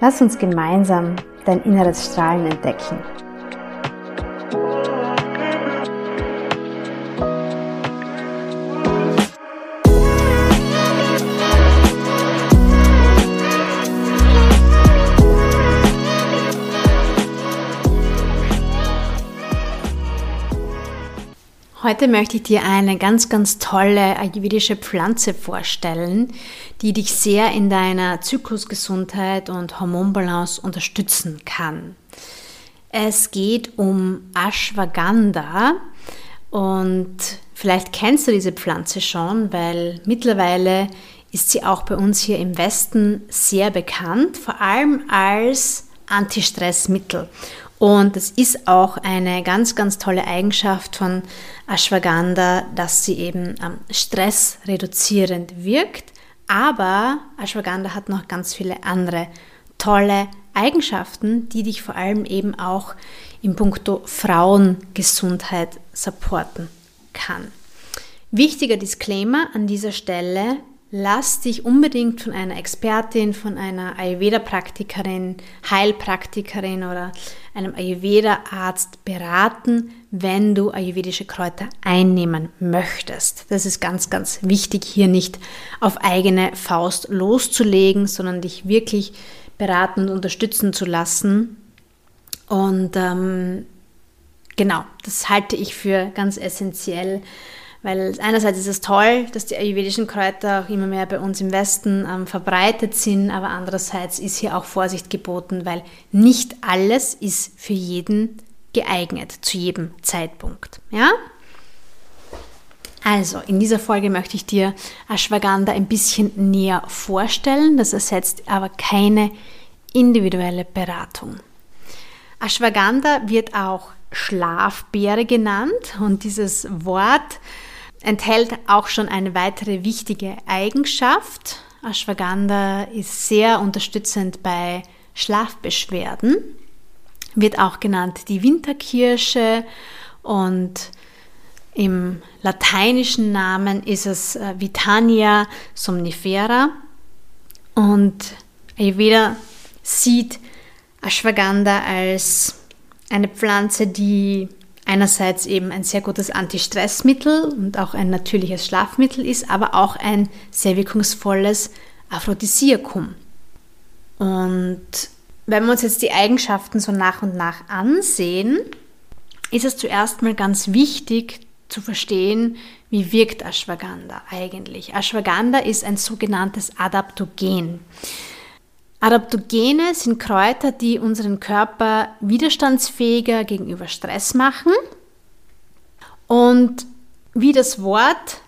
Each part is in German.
Lass uns gemeinsam dein inneres Strahlen entdecken. Heute möchte ich dir eine ganz, ganz tolle ayurvedische Pflanze vorstellen, die dich sehr in deiner Zyklusgesundheit und Hormonbalance unterstützen kann. Es geht um Ashwagandha und vielleicht kennst du diese Pflanze schon, weil mittlerweile ist sie auch bei uns hier im Westen sehr bekannt, vor allem als Antistressmittel. Und es ist auch eine ganz, ganz tolle Eigenschaft von Ashwagandha, dass sie eben ähm, stressreduzierend wirkt. Aber Ashwagandha hat noch ganz viele andere tolle Eigenschaften, die dich vor allem eben auch in puncto Frauengesundheit supporten kann. Wichtiger Disclaimer an dieser Stelle, lass dich unbedingt von einer Expertin, von einer Ayurveda-Praktikerin, Heilpraktikerin oder einem Ayurveda-Arzt beraten, wenn du ayurvedische Kräuter einnehmen möchtest. Das ist ganz, ganz wichtig, hier nicht auf eigene Faust loszulegen, sondern dich wirklich beraten und unterstützen zu lassen. Und ähm, genau, das halte ich für ganz essentiell weil einerseits ist es toll, dass die ayurvedischen Kräuter auch immer mehr bei uns im Westen ähm, verbreitet sind, aber andererseits ist hier auch Vorsicht geboten, weil nicht alles ist für jeden geeignet, zu jedem Zeitpunkt. Ja? Also, in dieser Folge möchte ich dir Ashwagandha ein bisschen näher vorstellen. Das ersetzt aber keine individuelle Beratung. Ashwagandha wird auch Schlafbeere genannt und dieses Wort enthält auch schon eine weitere wichtige Eigenschaft. Ashwagandha ist sehr unterstützend bei Schlafbeschwerden, wird auch genannt die Winterkirsche und im lateinischen Namen ist es äh, Vitania somnifera und Ayurveda sieht Ashwagandha als eine Pflanze, die einerseits eben ein sehr gutes Antistressmittel und auch ein natürliches Schlafmittel ist, aber auch ein sehr wirkungsvolles Aphrodisiakum. Und wenn wir uns jetzt die Eigenschaften so nach und nach ansehen, ist es zuerst mal ganz wichtig zu verstehen, wie wirkt Ashwagandha eigentlich. Ashwagandha ist ein sogenanntes Adaptogen. Adaptogene sind Kräuter, die unseren Körper widerstandsfähiger gegenüber Stress machen. Und wie das Wort,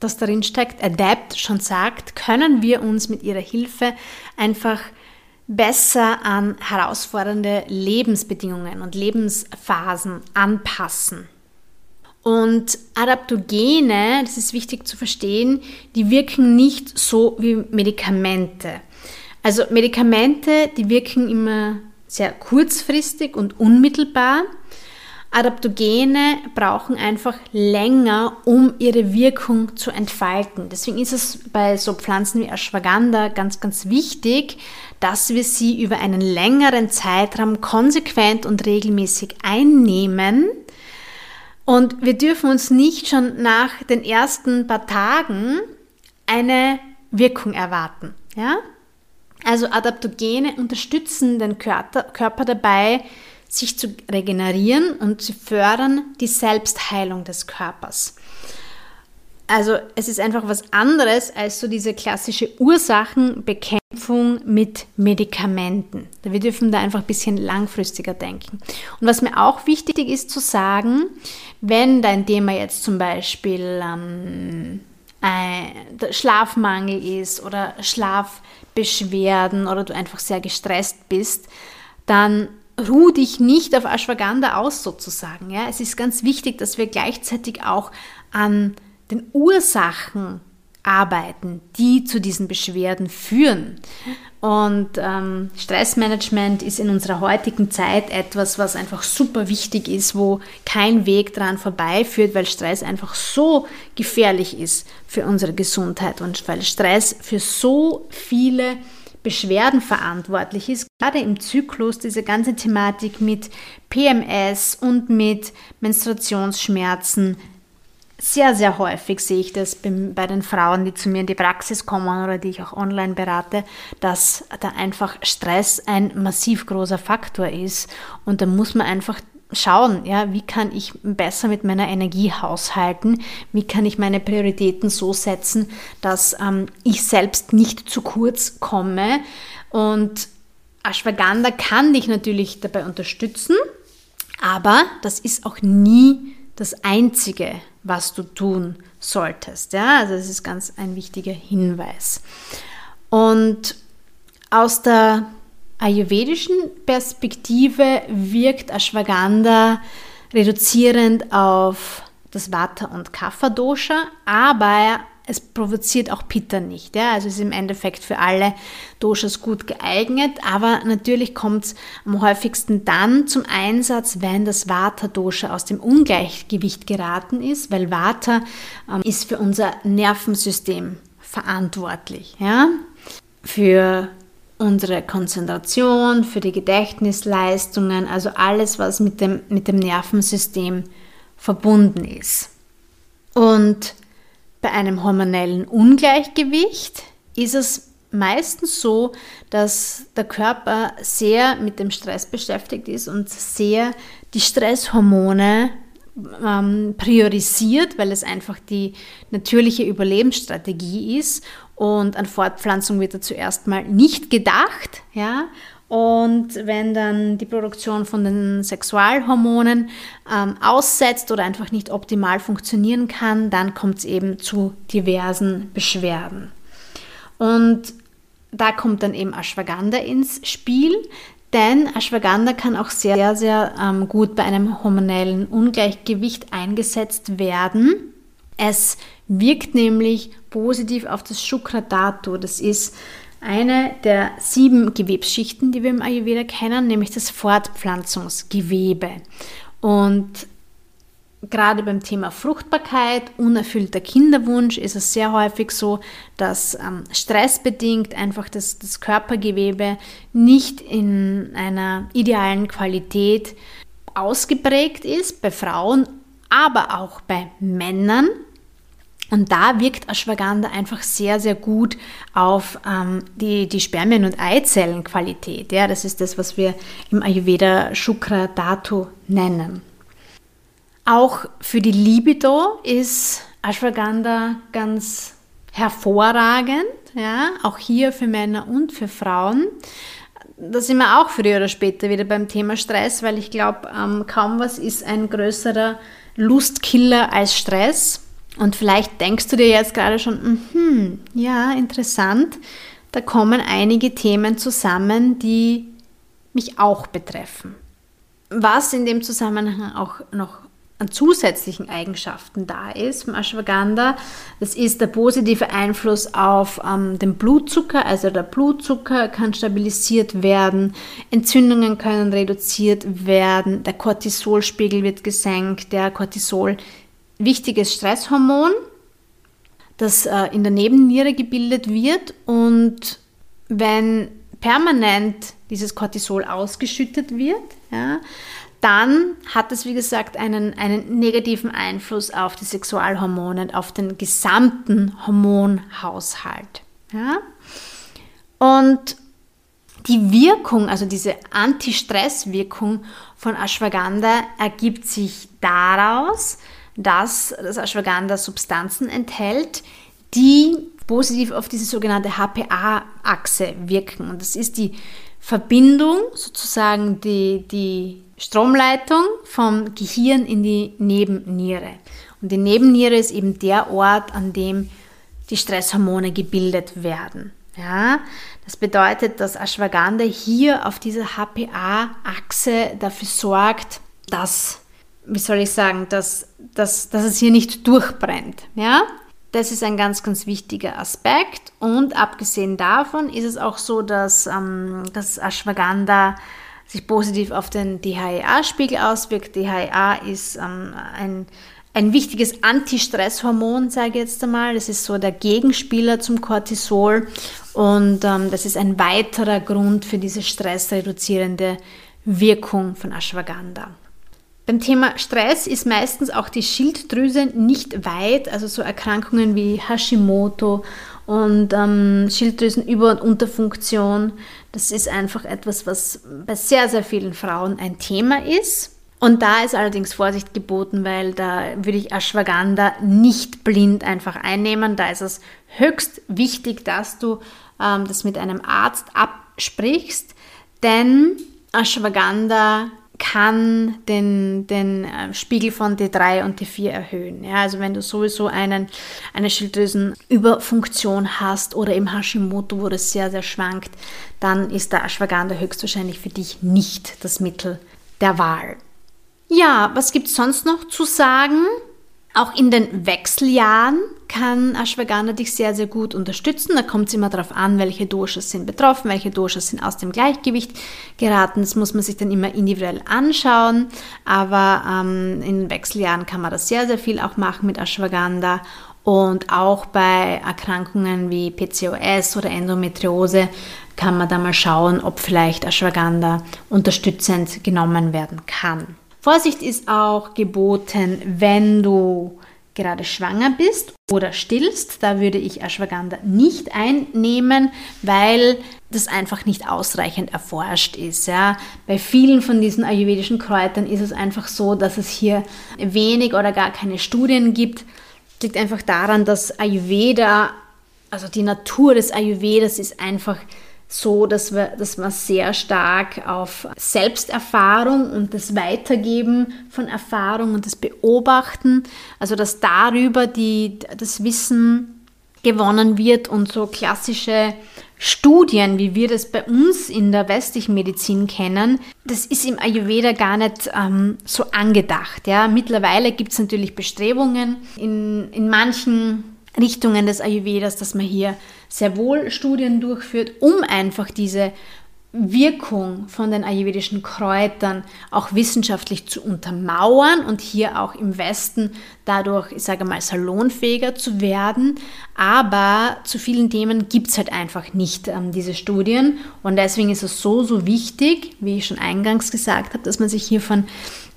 das darin steckt, Adapt schon sagt, können wir uns mit ihrer Hilfe einfach besser an herausfordernde Lebensbedingungen und Lebensphasen anpassen. Und Adaptogene, das ist wichtig zu verstehen, die wirken nicht so wie Medikamente. Also Medikamente, die wirken immer sehr kurzfristig und unmittelbar. Adaptogene brauchen einfach länger, um ihre Wirkung zu entfalten. Deswegen ist es bei so Pflanzen wie Ashwagandha ganz, ganz wichtig, dass wir sie über einen längeren Zeitraum konsequent und regelmäßig einnehmen. Und wir dürfen uns nicht schon nach den ersten paar Tagen eine Wirkung erwarten. Ja? Also Adaptogene unterstützen den Körper dabei, sich zu regenerieren und sie fördern die Selbstheilung des Körpers. Also es ist einfach was anderes als so diese klassische Ursachenbekämpfung mit Medikamenten. Wir dürfen da einfach ein bisschen langfristiger denken. Und was mir auch wichtig ist zu sagen, wenn dein Thema jetzt zum Beispiel ähm, Schlafmangel ist oder Schlafbeschwerden oder du einfach sehr gestresst bist, dann ruh dich nicht auf Ashwagandha aus sozusagen. Ja? Es ist ganz wichtig, dass wir gleichzeitig auch an den Ursachen arbeiten, die zu diesen Beschwerden führen. Und ähm, Stressmanagement ist in unserer heutigen Zeit etwas, was einfach super wichtig ist, wo kein Weg dran vorbeiführt, weil Stress einfach so gefährlich ist für unsere Gesundheit und weil Stress für so viele Beschwerden verantwortlich ist, gerade im Zyklus, diese ganze Thematik mit PMS und mit Menstruationsschmerzen, sehr, sehr häufig sehe ich das bei den Frauen, die zu mir in die Praxis kommen oder die ich auch online berate, dass da einfach Stress ein massiv großer Faktor ist. Und da muss man einfach schauen, ja, wie kann ich besser mit meiner Energie haushalten, wie kann ich meine Prioritäten so setzen, dass ähm, ich selbst nicht zu kurz komme. Und Ashwagandha kann dich natürlich dabei unterstützen, aber das ist auch nie das Einzige, was du tun solltest. Ja, also das ist ganz ein wichtiger Hinweis. Und aus der ayurvedischen Perspektive wirkt Ashwagandha reduzierend auf das Vata- und Kapha-Dosha, aber es provoziert auch Pitta nicht. Ja? Also ist im Endeffekt für alle Doshas gut geeignet, aber natürlich kommt es am häufigsten dann zum Einsatz, wenn das Vata-Dosha aus dem Ungleichgewicht geraten ist, weil Vata ähm, ist für unser Nervensystem verantwortlich. Ja? Für unsere Konzentration, für die Gedächtnisleistungen, also alles, was mit dem, mit dem Nervensystem verbunden ist. Und bei einem hormonellen Ungleichgewicht ist es meistens so, dass der Körper sehr mit dem Stress beschäftigt ist und sehr die Stresshormone ähm, priorisiert, weil es einfach die natürliche Überlebensstrategie ist. Und an Fortpflanzung wird da zuerst mal nicht gedacht, ja, und wenn dann die Produktion von den Sexualhormonen ähm, aussetzt oder einfach nicht optimal funktionieren kann, dann kommt es eben zu diversen Beschwerden. Und da kommt dann eben Ashwagandha ins Spiel, denn Ashwagandha kann auch sehr, sehr, sehr ähm, gut bei einem hormonellen Ungleichgewicht eingesetzt werden. Es wirkt nämlich positiv auf das Shukra Dhatu. Das ist eine der sieben Gewebsschichten, die wir im Ayurveda kennen, nämlich das Fortpflanzungsgewebe. Und gerade beim Thema Fruchtbarkeit, unerfüllter Kinderwunsch ist es sehr häufig so, dass ähm, stressbedingt einfach das, das Körpergewebe nicht in einer idealen Qualität ausgeprägt ist, bei Frauen, aber auch bei Männern. Und da wirkt Ashwagandha einfach sehr, sehr gut auf ähm, die, die Spermien- und Eizellenqualität. Ja, das ist das, was wir im Ayurveda Shukra Dhatu nennen. Auch für die Libido ist Ashwagandha ganz hervorragend. Ja, auch hier für Männer und für Frauen. Da sind wir auch früher oder später wieder beim Thema Stress, weil ich glaube, ähm, kaum was ist ein größerer Lustkiller als Stress. Und vielleicht denkst du dir jetzt gerade schon, hm, ja, interessant, da kommen einige Themen zusammen, die mich auch betreffen. Was in dem Zusammenhang auch noch an zusätzlichen Eigenschaften da ist vom Ashwagandha, das ist der positive Einfluss auf ähm, den Blutzucker, also der Blutzucker kann stabilisiert werden, Entzündungen können reduziert werden, der Cortisolspiegel wird gesenkt, der Cortisol wichtiges Stresshormon, das äh, in der Nebenniere gebildet wird und wenn permanent dieses Cortisol ausgeschüttet wird, ja, dann hat es, wie gesagt, einen, einen negativen Einfluss auf die Sexualhormone, auf den gesamten Hormonhaushalt. Ja? Und Die Wirkung, also diese Anti-Stress-Wirkung von Ashwagandha ergibt sich daraus, dass das Ashwagandha Substanzen enthält, die positiv auf diese sogenannte HPA-Achse wirken. Und das ist die Verbindung, sozusagen die, die Stromleitung vom Gehirn in die Nebenniere. Und die Nebenniere ist eben der Ort, an dem die Stresshormone gebildet werden. Ja, das bedeutet, dass Ashwagandha hier auf dieser HPA-Achse dafür sorgt, dass, wie soll ich sagen, dass, dass, dass es hier nicht durchbrennt. Ja, das ist ein ganz, ganz wichtiger Aspekt. Und abgesehen davon ist es auch so, dass, ähm, dass Ashwagandha sich positiv auf den DHEA-Spiegel auswirkt. DHEA ist ähm, ein, ein wichtiges Antistresshormon, sage ich jetzt einmal. Das ist so der Gegenspieler zum Cortisol und ähm, das ist ein weiterer Grund für diese stressreduzierende Wirkung von Ashwagandha. Beim Thema Stress ist meistens auch die Schilddrüse nicht weit, also so Erkrankungen wie Hashimoto und ähm, Schilddrüsenüber- und Unterfunktion. Das ist einfach etwas, was bei sehr, sehr vielen Frauen ein Thema ist. Und da ist allerdings Vorsicht geboten, weil da würde ich Ashwagandha nicht blind einfach einnehmen. Da ist es höchst wichtig, dass du ähm, das mit einem Arzt absprichst, denn Ashwagandha kann den, den äh, Spiegel von T3 und T4 erhöhen. Ja, also wenn du sowieso einen, eine Schilddrüsenüberfunktion hast oder im Hashimoto, wo das sehr, sehr schwankt, dann ist der Ashwagandha höchstwahrscheinlich für dich nicht das Mittel der Wahl. Ja, was gibt es sonst noch zu sagen? Auch in den Wechseljahren kann Ashwagandha dich sehr, sehr gut unterstützen. Da kommt es immer darauf an, welche Doshas sind betroffen, welche Doshas sind aus dem Gleichgewicht geraten. Das muss man sich dann immer individuell anschauen. Aber ähm, in Wechseljahren kann man das sehr, sehr viel auch machen mit Ashwagandha. Und auch bei Erkrankungen wie PCOS oder Endometriose kann man da mal schauen, ob vielleicht Ashwagandha unterstützend genommen werden kann. Vorsicht ist auch geboten, wenn du gerade schwanger bist oder stillst. Da würde ich Ashwagandha nicht einnehmen, weil das einfach nicht ausreichend erforscht ist. Ja. Bei vielen von diesen ayurvedischen Kräutern ist es einfach so, dass es hier wenig oder gar keine Studien gibt. Das liegt einfach daran, dass Ayurveda, also die Natur des Ayurvedas ist einfach so, dass, wir, dass man sehr stark auf Selbsterfahrung und das Weitergeben von Erfahrung und das Beobachten, also dass darüber die, das Wissen gewonnen wird und so klassische Studien, wie wir das bei uns in der westlichen Medizin kennen, das ist im Ayurveda gar nicht ähm, so angedacht. Ja. Mittlerweile gibt es natürlich Bestrebungen in, in manchen Richtungen des Ayurvedas, dass man hier sehr wohl Studien durchführt, um einfach diese Wirkung von den ayurvedischen Kräutern auch wissenschaftlich zu untermauern und hier auch im Westen dadurch, ich sage mal, salonfähiger zu werden. Aber zu vielen Themen gibt es halt einfach nicht ähm, diese Studien und deswegen ist es so, so wichtig, wie ich schon eingangs gesagt habe, dass man sich hier von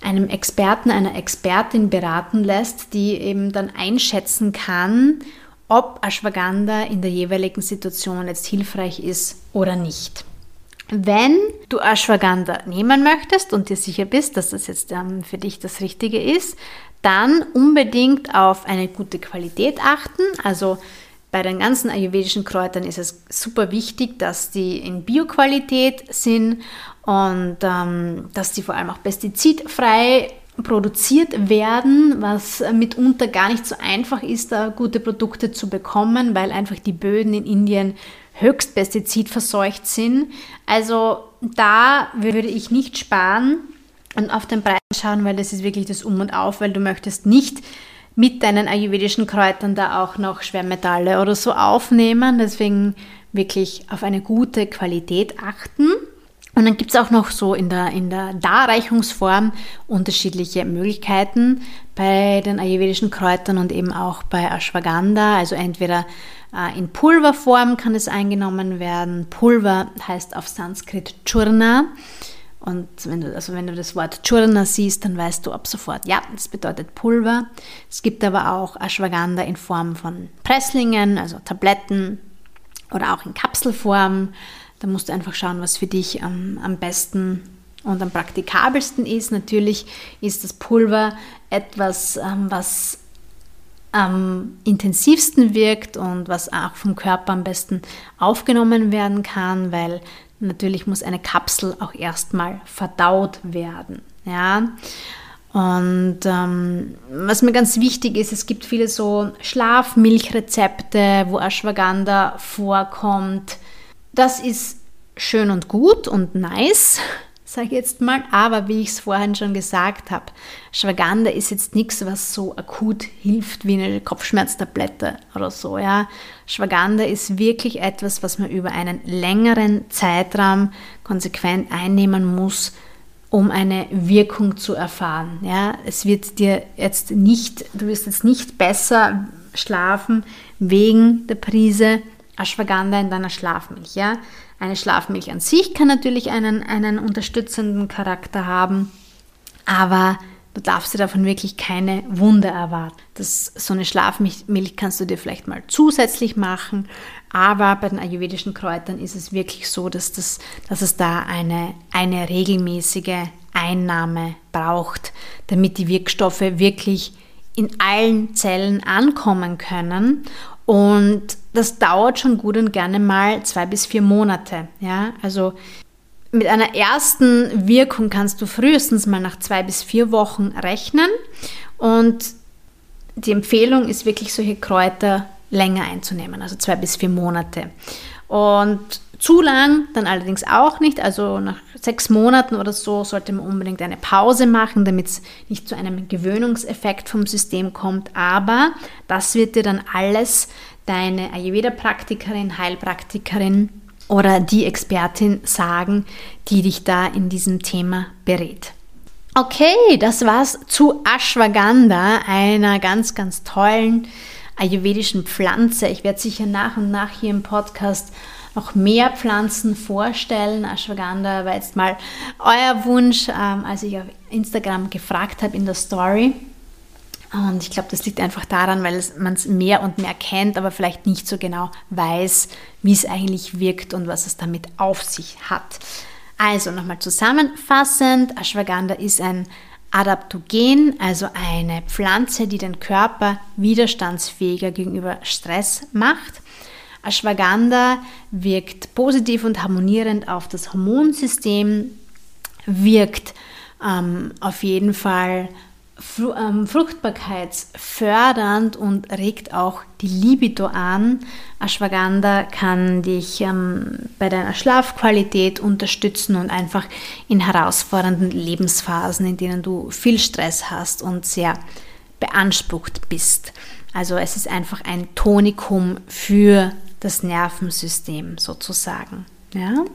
einem Experten, einer Expertin beraten lässt, die eben dann einschätzen kann, ob Ashwagandha in der jeweiligen Situation jetzt hilfreich ist oder nicht. Wenn du Ashwagandha nehmen möchtest und dir sicher bist, dass das jetzt ähm, für dich das Richtige ist, dann unbedingt auf eine gute Qualität achten. Also bei den ganzen ayurvedischen Kräutern ist es super wichtig, dass die in Bioqualität sind und ähm, dass die vor allem auch pestizidfrei produziert werden, was mitunter gar nicht so einfach ist, da gute Produkte zu bekommen, weil einfach die Böden in Indien höchst pestizidverseucht sind. Also da würde ich nicht sparen und auf den Preis schauen, weil das ist wirklich das Um und Auf, weil du möchtest nicht mit deinen ayurvedischen Kräutern da auch noch Schwermetalle oder so aufnehmen. Deswegen wirklich auf eine gute Qualität achten. Und dann gibt es auch noch so in der, in der Darreichungsform unterschiedliche Möglichkeiten bei den ayurvedischen Kräutern und eben auch bei Ashwagandha. Also entweder äh, in Pulverform kann es eingenommen werden. Pulver heißt auf Sanskrit Churna. Und wenn du, also wenn du das Wort Churna siehst, dann weißt du ab sofort, ja, das bedeutet Pulver. Es gibt aber auch Ashwagandha in Form von Presslingen, also Tabletten oder auch in Kapselform. Da musst du einfach schauen, was für dich am, am besten und am praktikabelsten ist. Natürlich ist das Pulver etwas, ähm, was am intensivsten wirkt und was auch vom Körper am besten aufgenommen werden kann, weil natürlich muss eine Kapsel auch erstmal verdaut werden. Ja. Und ähm, was mir ganz wichtig ist, es gibt viele so Schlafmilchrezepte, wo Ashwagandha vorkommt. Das ist schön und gut und nice, sage ich jetzt mal. Aber wie ich es vorhin schon gesagt habe, Ashwagandha ist jetzt nichts, was so akut hilft wie eine Kopfschmerztablette oder so. Ja. Ashwagandha ist wirklich etwas, was man über einen längeren Zeitraum konsequent einnehmen muss, um eine Wirkung zu erfahren. Ja. Es wird dir jetzt nicht, du wirst jetzt nicht besser schlafen wegen der Prise Ashwagandha in deiner Schlafmilch. Ja. Eine Schlafmilch an sich kann natürlich einen, einen unterstützenden Charakter haben, aber du darfst dir davon wirklich keine Wunder erwarten. Das, so eine Schlafmilch kannst du dir vielleicht mal zusätzlich machen, aber bei den ayurvedischen Kräutern ist es wirklich so, dass, das, dass es da eine, eine regelmäßige Einnahme braucht, damit die Wirkstoffe wirklich in allen Zellen ankommen können und das dauert schon gut und gerne mal zwei bis vier Monate. Ja? Also mit einer ersten Wirkung kannst du frühestens mal nach zwei bis vier Wochen rechnen. Und die Empfehlung ist wirklich, solche Kräuter länger einzunehmen, also zwei bis vier Monate. Und zu lang dann allerdings auch nicht. Also nach sechs Monaten oder so sollte man unbedingt eine Pause machen, damit es nicht zu einem Gewöhnungseffekt vom System kommt. Aber das wird dir dann alles deine Ayurveda-Praktikerin, Heilpraktikerin oder die Expertin sagen, die dich da in diesem Thema berät. Okay, das war's zu Ashwagandha, einer ganz, ganz tollen ayurvedischen Pflanze. Ich werde sicher nach und nach hier im Podcast noch mehr Pflanzen vorstellen. Ashwagandha war jetzt mal euer Wunsch, ähm, als ich auf Instagram gefragt habe in der Story. Und ich glaube, das liegt einfach daran, weil man es mehr und mehr kennt, aber vielleicht nicht so genau weiß, wie es eigentlich wirkt und was es damit auf sich hat. Also nochmal zusammenfassend, Ashwagandha ist ein Adaptogen, also eine Pflanze, die den Körper widerstandsfähiger gegenüber Stress macht. Ashwagandha wirkt positiv und harmonierend auf das Hormonsystem, wirkt ähm, auf jeden Fall fruchtbarkeitsfördernd und regt auch die Libido an. Ashwagandha kann dich ähm, bei deiner Schlafqualität unterstützen und einfach in herausfordernden Lebensphasen, in denen du viel Stress hast und sehr beansprucht bist. Also es ist einfach ein Tonikum für das Nervensystem sozusagen. Ja?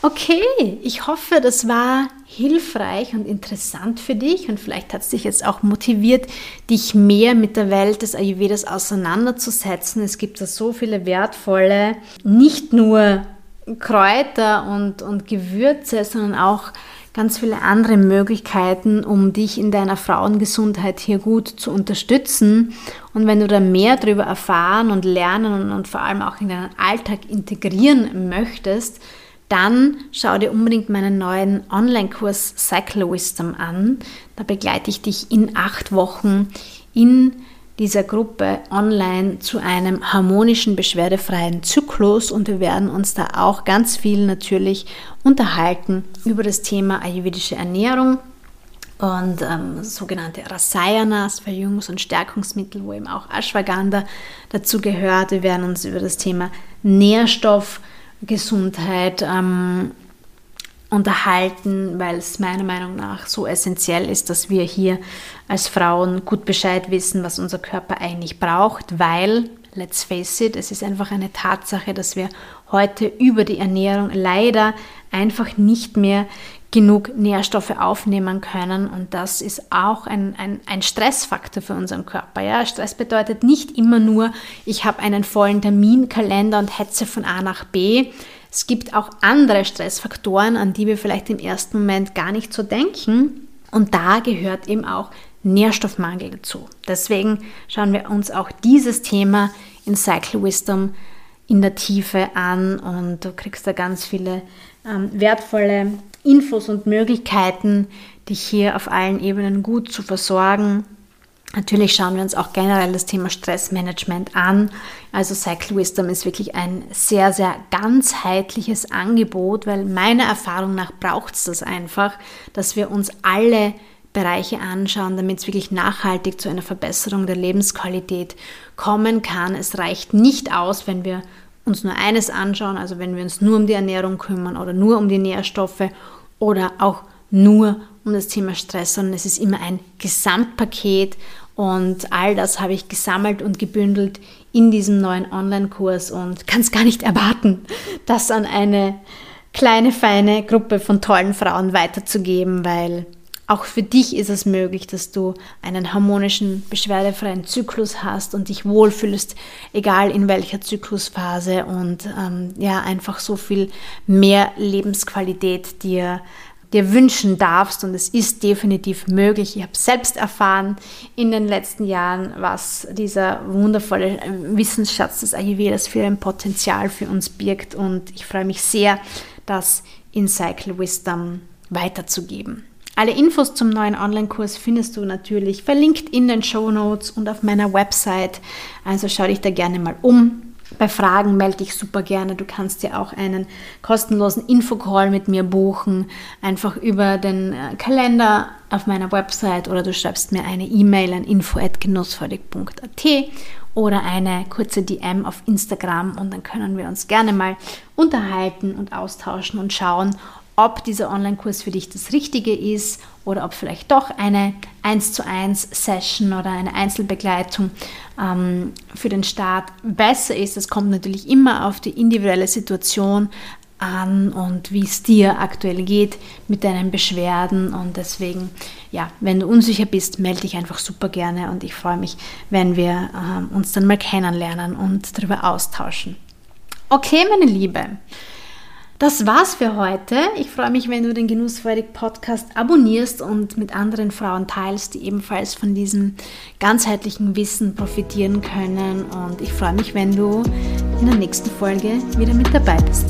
Okay, ich hoffe, das war hilfreich und interessant für dich und vielleicht hat es dich jetzt auch motiviert, dich mehr mit der Welt des Ayurvedas auseinanderzusetzen. Es gibt da so viele wertvolle, nicht nur Kräuter und, und Gewürze, sondern auch ganz viele andere Möglichkeiten, um dich in deiner Frauengesundheit hier gut zu unterstützen. Und wenn du da mehr darüber erfahren und lernen und, und vor allem auch in deinen Alltag integrieren möchtest, dann schau dir unbedingt meinen neuen Online-Kurs Cycle Wisdom an. Da begleite ich dich in acht Wochen in dieser Gruppe online zu einem harmonischen, beschwerdefreien Zyklus und wir werden uns da auch ganz viel natürlich unterhalten über das Thema ayurvedische Ernährung und ähm, sogenannte Rasayanas, Verjüngungs- und Stärkungsmittel, wo eben auch Ashwagandha dazu gehört. Wir werden uns über das Thema Nährstoffgesundheit ähm, unterhalten, weil es meiner Meinung nach so essentiell ist, dass wir hier als Frauen gut Bescheid wissen, was unser Körper eigentlich braucht, weil, let's face it, es ist einfach eine Tatsache, dass wir heute über die Ernährung leider einfach nicht mehr genug Nährstoffe aufnehmen können und das ist auch ein, ein, ein Stressfaktor für unseren Körper. Ja? Stress bedeutet nicht immer nur, ich habe einen vollen Terminkalender und hetze von A nach B. Es gibt auch andere Stressfaktoren, an die wir vielleicht im ersten Moment gar nicht so denken und da gehört eben auch Nährstoffmangel dazu. Deswegen schauen wir uns auch dieses Thema in Cycle Wisdom in der Tiefe an und du kriegst da ganz viele ähm, wertvolle Infos und Möglichkeiten, dich hier auf allen Ebenen gut zu versorgen. Natürlich schauen wir uns auch generell das Thema Stressmanagement an. Also Cycle Wisdom ist wirklich ein sehr, sehr ganzheitliches Angebot, weil meiner Erfahrung nach braucht es das einfach, dass wir uns alle Bereiche anschauen, damit es wirklich nachhaltig zu einer Verbesserung der Lebensqualität kommen kann. Es reicht nicht aus, wenn wir uns nur eines anschauen, also wenn wir uns nur um die Ernährung kümmern oder nur um die Nährstoffe oder auch nur um das Thema Stress, sondern es ist immer ein Gesamtpaket und all das habe ich gesammelt und gebündelt in diesem neuen Online-Kurs und kann es gar nicht erwarten, das an eine kleine, feine Gruppe von tollen Frauen weiterzugeben, weil auch für dich ist es möglich, dass du einen harmonischen, beschwerdefreien Zyklus hast und dich wohlfühlst, egal in welcher Zyklusphase und ähm, ja, einfach so viel mehr Lebensqualität dir dir wünschen darfst und es ist definitiv möglich. Ich habe selbst erfahren in den letzten Jahren, was dieser wundervolle Wissensschatz des Ayurvedas für ein Potenzial für uns birgt und ich freue mich sehr, das in Cycle Wisdom weiterzugeben. Alle Infos zum neuen Online-Kurs findest du natürlich verlinkt in den Show Notes und auf meiner Website. Also schau dich da gerne mal um. Bei Fragen melde dich super gerne. Du kannst dir auch einen kostenlosen Infocall mit mir buchen, einfach über den äh, Kalender auf meiner Website oder du schreibst mir eine E-Mail an info@genussfreudig.at oder eine kurze DM auf Instagram und dann können wir uns gerne mal unterhalten und austauschen und schauen, ob dieser Online-Kurs für dich das Richtige ist oder ob vielleicht doch eine 1 zu 1 Session oder eine Einzelbegleitung ähm, für den Start besser ist. Es kommt natürlich immer auf die individuelle Situation an und wie es dir aktuell geht mit deinen Beschwerden. Und deswegen, ja, wenn du unsicher bist, melde dich einfach super gerne und ich freue mich, wenn wir ähm, uns dann mal kennenlernen und darüber austauschen. Okay, meine Liebe. Das war's für heute. Ich freue mich, wenn du den Genussfreudig Podcast abonnierst und mit anderen Frauen teilst, die ebenfalls von diesem ganzheitlichen Wissen profitieren können. Und ich freue mich, wenn du in der nächsten Folge wieder mit dabei bist.